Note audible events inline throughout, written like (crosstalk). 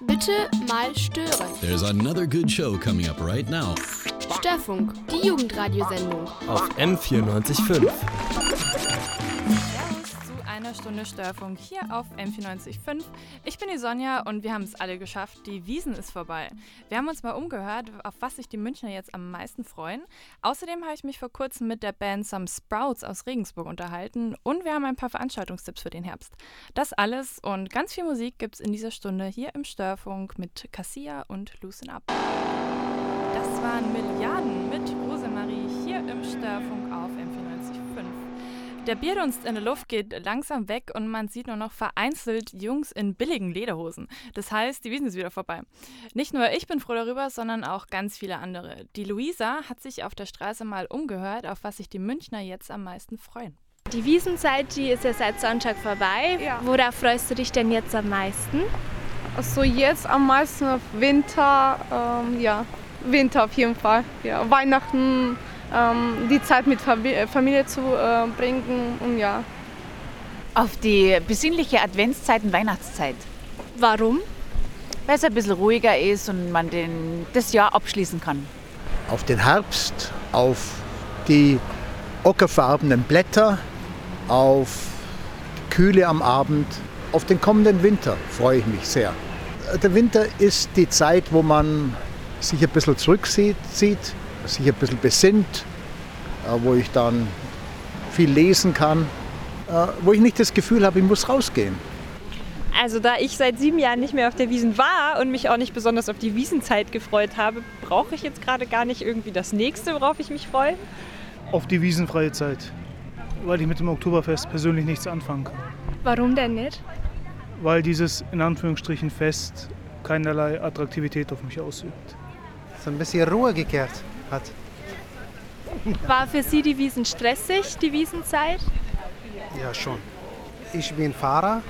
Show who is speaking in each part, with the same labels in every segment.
Speaker 1: Bitte mal stören.
Speaker 2: There's another good show coming up right now.
Speaker 1: Störfunk, die Jugendradiosendung.
Speaker 3: Auf M94.5.
Speaker 4: Einer Stunde Störfunk hier auf M94.5. Ich bin die Sonja und wir haben es alle geschafft. Die Wiesen ist vorbei. Wir haben uns mal umgehört, auf was sich die Münchner jetzt am meisten freuen. Außerdem habe ich mich vor kurzem mit der Band Some Sprouts aus Regensburg unterhalten und wir haben ein paar Veranstaltungstipps für den Herbst. Das alles und ganz viel Musik gibt es in dieser Stunde hier im Störfunk mit Cassia und Loosen Up. Das waren Milliarden mit Rosemarie hier im Störfunk auf M94.5. Der Bierdunst in der Luft geht langsam weg und man sieht nur noch vereinzelt Jungs in billigen Lederhosen. Das heißt, die Wiesen ist wieder vorbei. Nicht nur ich bin froh darüber, sondern auch ganz viele andere. Die Luisa hat sich auf der Straße mal umgehört, auf was sich die Münchner jetzt am meisten freuen.
Speaker 5: Die Wiesenzeit, die ist ja seit Sonntag vorbei.
Speaker 6: Ja.
Speaker 5: Worauf freust du dich denn jetzt am meisten?
Speaker 6: Also jetzt am meisten auf Winter, ähm, ja, Winter auf jeden Fall. Ja, Weihnachten, ähm, die Zeit mit äh, Familie zu äh, bringen und ja.
Speaker 7: Auf die besinnliche Adventszeit und Weihnachtszeit,
Speaker 5: Warum?
Speaker 7: weil es ein bisschen ruhiger ist und man den, das Jahr abschließen kann.
Speaker 8: auf den Herbst, auf die ockerfarbenen Blätter, auf die Kühle am Abend, auf den kommenden Winter freue ich mich sehr. Der Winter ist die Zeit, wo man sich ein bisschen zurückzieht, zieht, sich ein bisschen besinnt, äh, wo ich dann viel lesen kann, äh, wo ich nicht das Gefühl habe, ich muss rausgehen.
Speaker 9: Also da ich seit sieben Jahren nicht mehr auf der Wiesen war und mich auch nicht besonders auf die Wiesenzeit gefreut habe, brauche ich jetzt gerade gar nicht irgendwie das nächste, worauf ich mich freue.
Speaker 10: auf die wiesenfreie Zeit, weil ich mit dem Oktoberfest persönlich nichts anfangen kann.
Speaker 5: Warum denn nicht?
Speaker 10: Weil dieses in Anführungsstrichen Fest keinerlei Attraktivität auf mich ausübt.
Speaker 11: so ein bisschen Ruhe gekehrt hat.
Speaker 5: War für Sie die Wiesen stressig, die Wiesenzeit?
Speaker 11: Ja, schon. Ich bin Fahrer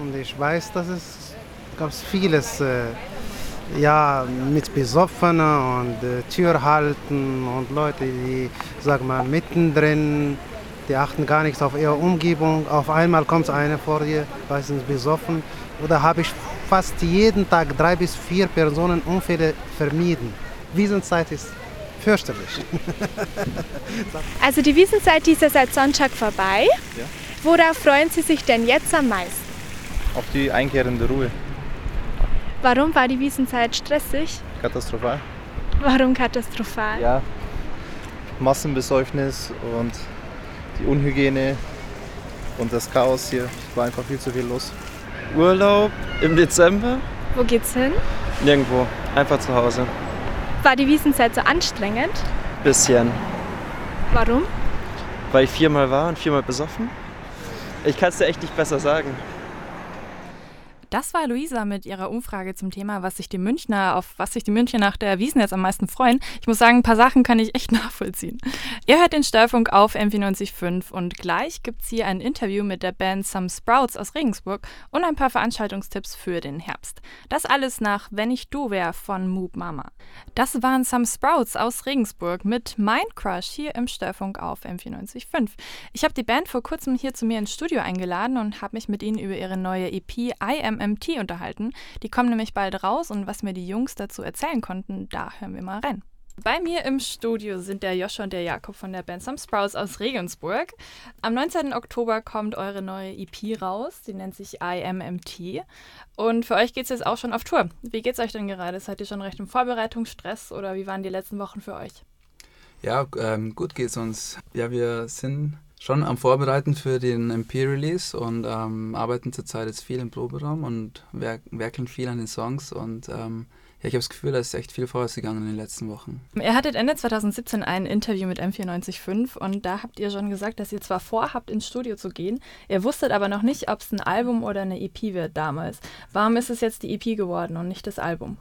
Speaker 11: und ich weiß, dass es ganz vieles äh, ja, mit Besoffenen und äh, Tür halten und Leute, die, sag mal, mittendrin, die achten gar nichts auf ihre Umgebung. Auf einmal kommt einer vor dir, meistens besoffen. Oder habe ich fast jeden Tag drei bis vier Personen Unfälle vermieden. Wiesenzeit ist fürchterlich. (laughs)
Speaker 5: Also die Wiesenzeit, ist ja seit Sonntag vorbei.
Speaker 12: Ja.
Speaker 5: Worauf freuen Sie sich denn jetzt am meisten?
Speaker 12: Auf die einkehrende Ruhe.
Speaker 5: Warum war die Wiesenzeit stressig?
Speaker 12: Katastrophal.
Speaker 5: Warum katastrophal?
Speaker 12: Ja. Massenbesäufnis und die Unhygiene und das Chaos hier. Es war einfach viel zu viel los. Urlaub im Dezember?
Speaker 5: Wo geht's hin?
Speaker 12: Nirgendwo. Einfach zu Hause.
Speaker 5: War die Wiesenzeit so anstrengend?
Speaker 12: Bisschen.
Speaker 5: Warum?
Speaker 12: Weil ich viermal war und viermal besoffen. Ich kann es dir echt nicht besser sagen.
Speaker 4: Das war Luisa mit ihrer Umfrage zum Thema, was sich die Münchner, auf was sich die Münchner nach der Wiesen jetzt am meisten freuen. Ich muss sagen, ein paar Sachen kann ich echt (laughs) nachvollziehen. Ihr hört den Störfunk auf M945 und gleich gibt es hier ein Interview mit der Band Some Sprouts aus Regensburg und ein paar Veranstaltungstipps für den Herbst. Das alles nach Wenn ich du wär von Moop Mama. Das waren Some Sprouts aus Regensburg mit Mind Crush hier im Störfunk auf M945. Ich habe die Band vor kurzem hier zu mir ins Studio eingeladen und habe mich mit ihnen über ihre neue EP I Am MT unterhalten. Die kommen nämlich bald raus und was mir die Jungs dazu erzählen konnten, da hören wir mal rein. Bei mir im Studio sind der Joscha und der Jakob von der Band Some Sprouts aus Regensburg. Am 19. Oktober kommt eure neue EP raus, die nennt sich I Am MT. Und für euch geht es jetzt auch schon auf Tour. Wie geht's euch denn gerade? Seid ihr schon recht im Vorbereitungsstress oder wie waren die letzten Wochen für euch?
Speaker 13: Ja, ähm, gut geht's uns. Ja, wir sind schon am Vorbereiten für den MP-Release und ähm, arbeiten zurzeit jetzt viel im Proberaum und werk werkeln viel an den Songs und ähm, ja, ich habe das Gefühl, da ist echt viel vorwärts gegangen in den letzten Wochen.
Speaker 4: Ihr hattet Ende 2017 ein Interview mit M945 und da habt ihr schon gesagt, dass ihr zwar vorhabt, ins Studio zu gehen, ihr wusstet aber noch nicht, ob es ein Album oder eine EP wird damals. Warum ist es jetzt die EP geworden und nicht das Album?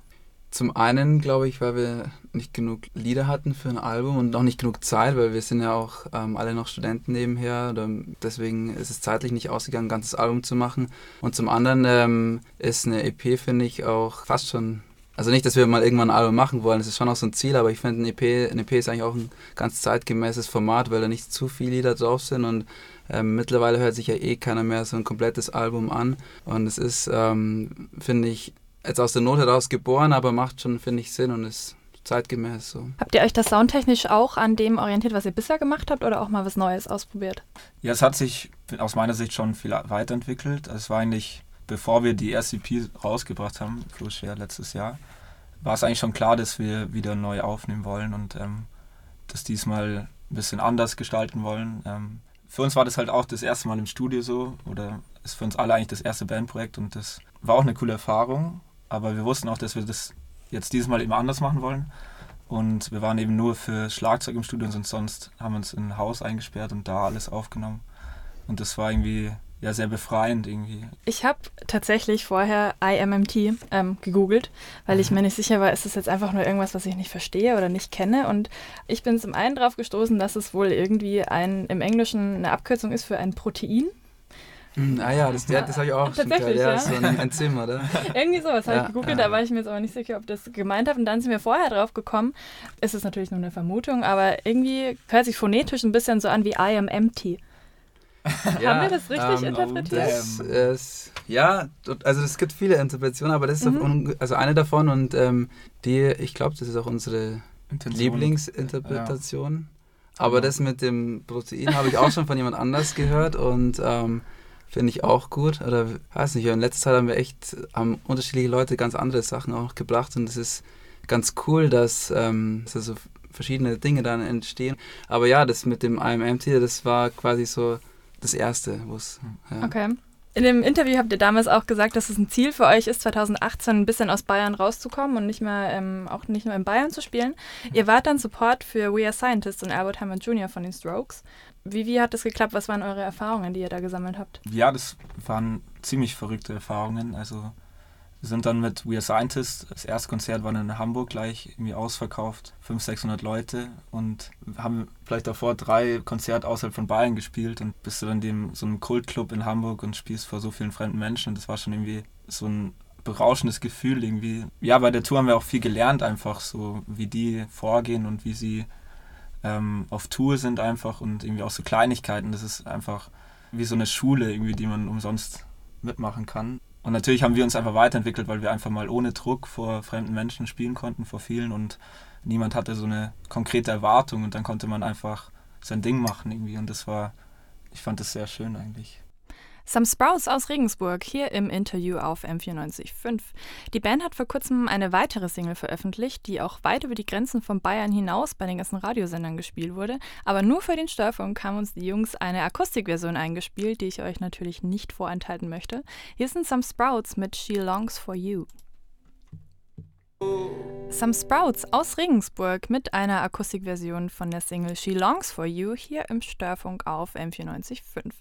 Speaker 13: Zum einen glaube ich, weil wir nicht genug Lieder hatten für ein Album und auch nicht genug Zeit, weil wir sind ja auch ähm, alle noch Studenten nebenher. Oder deswegen ist es zeitlich nicht ausgegangen, ein ganzes Album zu machen. Und zum anderen ähm, ist eine EP, finde ich, auch fast schon also nicht, dass wir mal irgendwann ein Album machen wollen, das ist schon auch so ein Ziel, aber ich finde, ein EP, ein EP ist eigentlich auch ein ganz zeitgemäßes Format, weil da nicht zu viele Lieder drauf sind und ähm, mittlerweile hört sich ja eh keiner mehr so ein komplettes Album an und es ist, ähm, finde ich, jetzt aus der Not heraus geboren, aber macht schon, finde ich, Sinn und ist zeitgemäß so.
Speaker 4: Habt ihr euch das soundtechnisch auch an dem orientiert, was ihr bisher gemacht habt oder auch mal was Neues ausprobiert?
Speaker 3: Ja, es hat sich aus meiner Sicht schon viel weiterentwickelt. Es war eigentlich, bevor wir die erste EP rausgebracht haben, Share letztes Jahr, war es eigentlich schon klar, dass wir wieder neu aufnehmen wollen und ähm, das diesmal ein bisschen anders gestalten wollen. Ähm, für uns war das halt auch das erste Mal im Studio so oder ist für uns alle eigentlich das erste Bandprojekt und das war auch eine coole Erfahrung, aber wir wussten auch, dass wir das jetzt dieses Mal immer anders machen wollen. Und wir waren eben nur für Schlagzeug im Studio und sonst haben uns in ein Haus eingesperrt und da alles aufgenommen. Und das war irgendwie ja sehr befreiend irgendwie.
Speaker 4: Ich habe tatsächlich vorher IMMT ähm, gegoogelt, weil ich mir nicht sicher war, ist es jetzt einfach nur irgendwas, was ich nicht verstehe oder nicht kenne. Und ich bin zum einen drauf gestoßen, dass es wohl irgendwie ein im Englischen eine Abkürzung ist für ein Protein.
Speaker 13: Hm, ah ja, das, ja, das habe ich auch schon gehört. Ja, ja. so ein Enzym, oder? (laughs)
Speaker 4: Irgendwie sowas habe ja, ich gegoogelt, ja. da war ich mir jetzt aber nicht sicher, ob das gemeint hat. Und dann sind wir vorher drauf gekommen. Es ist natürlich nur eine Vermutung, aber irgendwie hört sich phonetisch ein bisschen so an wie I am empty. (laughs) Haben wir das richtig ähm, interpretiert?
Speaker 13: Das ist, ja, also es gibt viele Interpretationen, aber das ist mhm. also eine davon und ähm, die, ich glaube, das ist auch unsere Intention. Lieblingsinterpretation. Aber genau. das mit dem Protein habe ich auch schon von jemand anders gehört und ähm, Finde ich auch gut. Oder weiß nicht, in letzter Zeit haben wir echt, haben unterschiedliche Leute ganz andere Sachen auch gebracht und es ist ganz cool, dass, ähm, dass so verschiedene Dinge dann entstehen. Aber ja, das mit dem IMMT, das war quasi so das Erste, wo es. Ja.
Speaker 4: Okay. In dem Interview habt ihr damals auch gesagt, dass es ein Ziel für euch ist, 2018 ein bisschen aus Bayern rauszukommen und nicht mehr, ähm, auch nicht nur in Bayern zu spielen. Ihr wart dann Support für We Are Scientists und Albert Hammond Jr. von den Strokes. Wie, wie hat das geklappt? Was waren eure Erfahrungen, die ihr da gesammelt habt?
Speaker 3: Ja, das waren ziemlich verrückte Erfahrungen. Also wir sind dann mit We Are Scientists, das erste Konzert war dann in Hamburg gleich irgendwie ausverkauft, 500, 600 Leute und haben vielleicht davor drei Konzerte außerhalb von Bayern gespielt und bist du dann dem so einem Kultclub in Hamburg und spielst vor so vielen fremden Menschen und das war schon irgendwie so ein berauschendes Gefühl irgendwie. Ja, bei der Tour haben wir auch viel gelernt einfach so, wie die vorgehen und wie sie ähm, auf Tour sind einfach und irgendwie auch so Kleinigkeiten. Das ist einfach wie so eine Schule irgendwie, die man umsonst mitmachen kann. Und natürlich haben wir uns einfach weiterentwickelt, weil wir einfach mal ohne Druck vor fremden Menschen spielen konnten, vor vielen. Und niemand hatte so eine konkrete Erwartung. Und dann konnte man einfach sein Ding machen irgendwie. Und das war, ich fand das sehr schön eigentlich.
Speaker 4: Some Sprouts aus Regensburg hier im Interview auf M94.5. Die Band hat vor kurzem eine weitere Single veröffentlicht, die auch weit über die Grenzen von Bayern hinaus bei den ganzen Radiosendern gespielt wurde. Aber nur für den Störfunk haben uns die Jungs eine Akustikversion eingespielt, die ich euch natürlich nicht vorenthalten möchte. Hier sind Some Sprouts mit She Longs for You. Some Sprouts aus Regensburg mit einer Akustikversion von der Single She Longs for You hier im Störfunk auf M94.5.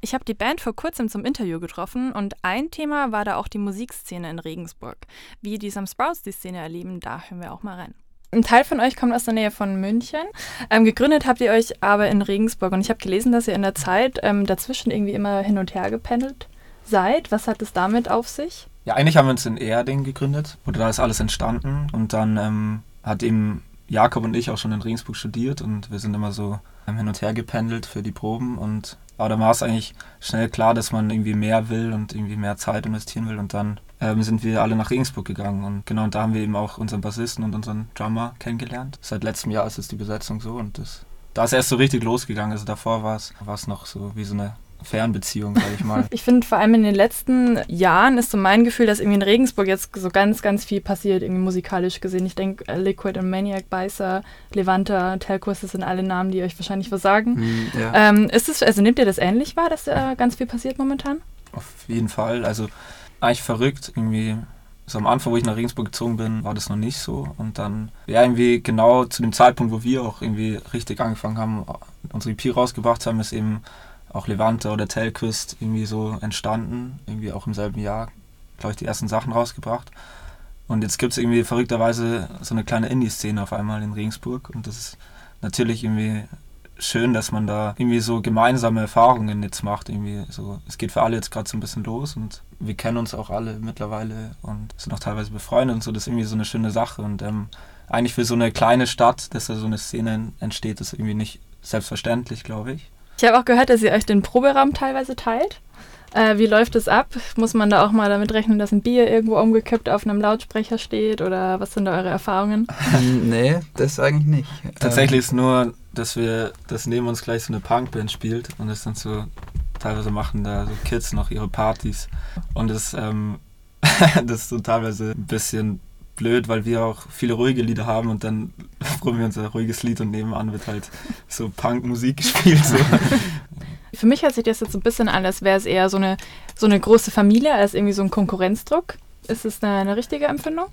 Speaker 4: Ich habe die Band vor kurzem zum Interview getroffen und ein Thema war da auch die Musikszene in Regensburg. Wie die Some Sprouts die Szene erleben, da hören wir auch mal rein. Ein Teil von euch kommt aus der Nähe von München. Ähm, gegründet habt ihr euch aber in Regensburg und ich habe gelesen, dass ihr in der Zeit ähm, dazwischen irgendwie immer hin und her gependelt seid. Was hat es damit auf sich?
Speaker 3: Ja, eigentlich haben wir uns in Erding gegründet, oder da ist alles entstanden und dann ähm, hat eben Jakob und ich auch schon in Regensburg studiert und wir sind immer so ähm, hin und her gependelt für die Proben und aber dann war es eigentlich schnell klar, dass man irgendwie mehr will und irgendwie mehr Zeit investieren will und dann ähm, sind wir alle nach Regensburg gegangen und genau und da haben wir eben auch unseren Bassisten und unseren Drummer kennengelernt. Seit letztem Jahr ist jetzt die Besetzung so und das da ist erst so richtig losgegangen. Also davor war es noch so wie so eine Fernbeziehung, sag ich mal. (laughs)
Speaker 4: ich finde vor allem in den letzten Jahren ist so mein Gefühl, dass irgendwie in Regensburg jetzt so ganz, ganz viel passiert, irgendwie musikalisch gesehen. Ich denke, äh, Liquid und Maniac, Beißer, Levanta, Telkurs, das sind alle Namen, die euch wahrscheinlich was sagen. Mm, ja. ähm, ist es, also nehmt ihr das ähnlich wahr, dass da ganz viel passiert momentan?
Speaker 3: Auf jeden Fall. Also eigentlich verrückt, irgendwie so am Anfang, wo ich nach Regensburg gezogen bin, war das noch nicht so. Und dann, ja, irgendwie genau zu dem Zeitpunkt, wo wir auch irgendwie richtig angefangen haben, unsere EP rausgebracht haben, ist eben auch Levante oder Telquist irgendwie so entstanden. Irgendwie auch im selben Jahr, glaube ich, die ersten Sachen rausgebracht. Und jetzt gibt es irgendwie verrückterweise so eine kleine Indie-Szene auf einmal in Regensburg. Und das ist natürlich irgendwie schön, dass man da irgendwie so gemeinsame Erfahrungen jetzt macht. Irgendwie so, es geht für alle jetzt gerade so ein bisschen los und wir kennen uns auch alle mittlerweile und sind auch teilweise befreundet und so. Das ist irgendwie so eine schöne Sache. Und ähm, eigentlich für so eine kleine Stadt, dass da so eine Szene entsteht, ist irgendwie nicht selbstverständlich, glaube ich.
Speaker 4: Ich habe auch gehört, dass ihr euch den Proberaum teilweise teilt. Äh, wie läuft es ab? Muss man da auch mal damit rechnen, dass ein Bier irgendwo umgekippt auf einem Lautsprecher steht? Oder was sind da eure Erfahrungen?
Speaker 13: Ähm, nee, das eigentlich nicht.
Speaker 3: Tatsächlich ist nur, dass wir, dass neben uns gleich so eine Punkband spielt und es dann so, teilweise machen da so Kids noch ihre Partys. Und das, ähm, (laughs) das ist so teilweise ein bisschen blöd, weil wir auch viele ruhige Lieder haben und dann (laughs) probieren wir unser ruhiges Lied und nebenan wird halt so Punkmusik gespielt. So. (laughs)
Speaker 4: Für mich hört sich das jetzt so ein bisschen an, als wäre es eher so eine, so eine große Familie als irgendwie so ein Konkurrenzdruck. Ist es eine, eine richtige Empfindung?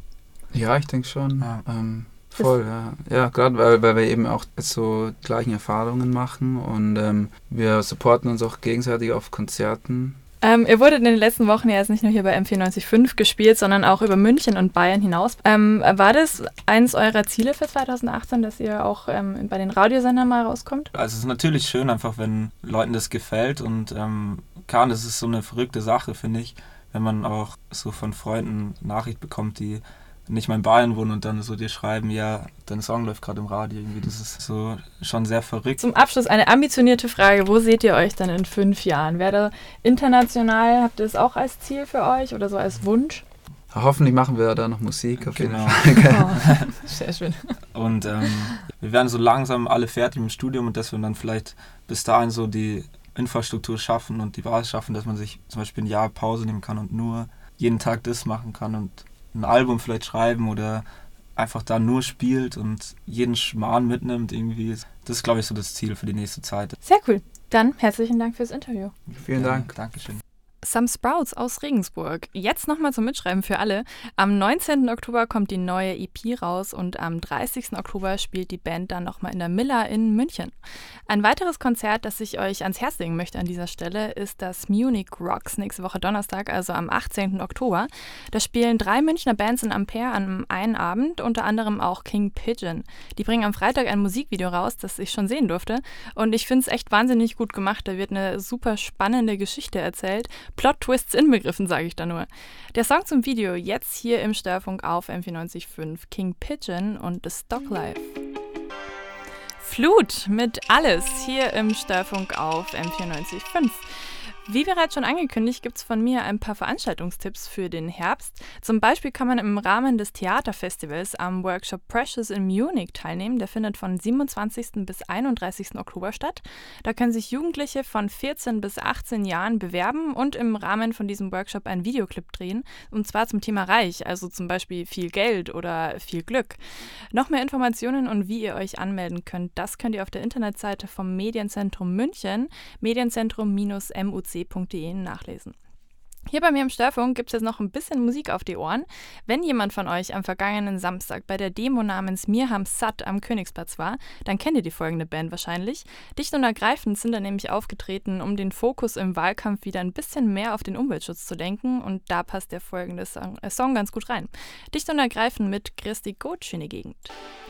Speaker 13: Ja, ich denke schon. Ja. Ähm, voll, ja. Ja, gerade weil, weil wir eben auch so gleichen Erfahrungen machen und ähm, wir supporten uns auch gegenseitig auf Konzerten.
Speaker 4: Ähm, ihr wurdet in den letzten Wochen ja jetzt nicht nur hier bei M495 gespielt, sondern auch über München und Bayern hinaus. Ähm, war das eines eurer Ziele für 2018, dass ihr auch ähm, bei den Radiosendern mal rauskommt?
Speaker 3: Also es ist natürlich schön, einfach wenn Leuten das gefällt und ähm, kann, das ist so eine verrückte Sache, finde ich, wenn man auch so von Freunden Nachricht bekommt, die nicht mal in Bayern wohnen und dann so dir schreiben, ja, dein Song läuft gerade im Radio. Irgendwie, das ist so schon sehr verrückt.
Speaker 4: Zum Abschluss eine ambitionierte Frage. Wo seht ihr euch dann in fünf Jahren? Wäre international, habt ihr das auch als Ziel für euch oder so als Wunsch?
Speaker 13: Hoffentlich machen wir da noch Musik auf
Speaker 3: genau.
Speaker 13: jeden Fall. (laughs) (laughs)
Speaker 4: Oh, sehr schön.
Speaker 3: Und ähm, wir werden so langsam alle fertig im Studium und dass wir dann vielleicht bis dahin so die Infrastruktur schaffen und die Basis schaffen, dass man sich zum Beispiel ein Jahr Pause nehmen kann und nur jeden Tag das machen kann und ein Album vielleicht schreiben oder einfach da nur spielt und jeden Schmarrn mitnimmt irgendwie. Das ist, glaube ich, so das Ziel für die nächste Zeit.
Speaker 4: Sehr cool. Dann herzlichen Dank fürs Interview.
Speaker 13: Vielen Dank.
Speaker 3: Ja, Dankeschön.
Speaker 4: Some Sprouts aus Regensburg. Jetzt nochmal zum Mitschreiben für alle. Am 19. Oktober kommt die neue EP raus und am 30. Oktober spielt die Band dann nochmal in der Miller in München. Ein weiteres Konzert, das ich euch ans Herz legen möchte an dieser Stelle, ist das Munich Rocks nächste Woche Donnerstag, also am 18. Oktober. Da spielen drei Münchner Bands in Ampere an einem Abend, unter anderem auch King Pigeon. Die bringen am Freitag ein Musikvideo raus, das ich schon sehen durfte. Und ich finde es echt wahnsinnig gut gemacht. Da wird eine super spannende Geschichte erzählt Plot-Twists inbegriffen, sage ich da nur. Der Song zum Video jetzt hier im Störfunk auf M495 King Pigeon und The Stock Life. Flut mit Alles hier im Störfunk auf M495. Wie bereits schon angekündigt, gibt es von mir ein paar Veranstaltungstipps für den Herbst. Zum Beispiel kann man im Rahmen des Theaterfestivals am Workshop Precious in Munich teilnehmen. Der findet von 27. bis 31. Oktober statt. Da können sich Jugendliche von 14 bis 18 Jahren bewerben und im Rahmen von diesem Workshop einen Videoclip drehen. Und zwar zum Thema Reich, also zum Beispiel viel Geld oder viel Glück. Noch mehr Informationen und wie ihr euch anmelden könnt, das könnt ihr auf der Internetseite vom Medienzentrum München, medienzentrum-muc nachlesen. Hier bei mir im Störfunk gibt es jetzt noch ein bisschen Musik auf die Ohren. Wenn jemand von euch am vergangenen Samstag bei der Demo namens Mirham Sat am Königsplatz war, dann kennt ihr die folgende Band wahrscheinlich. Dicht und ergreifend sind da nämlich aufgetreten, um den Fokus im Wahlkampf wieder ein bisschen mehr auf den Umweltschutz zu lenken und da passt der folgende Song, äh, Song ganz gut rein. Dicht und ergreifend mit Christi Gotsch in die Gegend.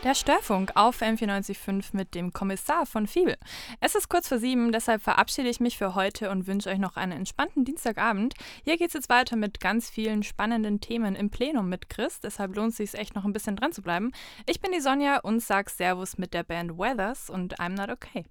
Speaker 4: Der Störfunk auf M945 mit dem Kommissar von Fiebel. Es ist kurz vor sieben, deshalb verabschiede ich mich für heute und wünsche euch noch einen entspannten Dienstagabend. Hier geht es jetzt weiter mit ganz vielen spannenden Themen im Plenum mit Chris, deshalb lohnt es sich echt noch ein bisschen dran zu bleiben. Ich bin die Sonja und sag Servus mit der Band Weathers und I'm Not Okay.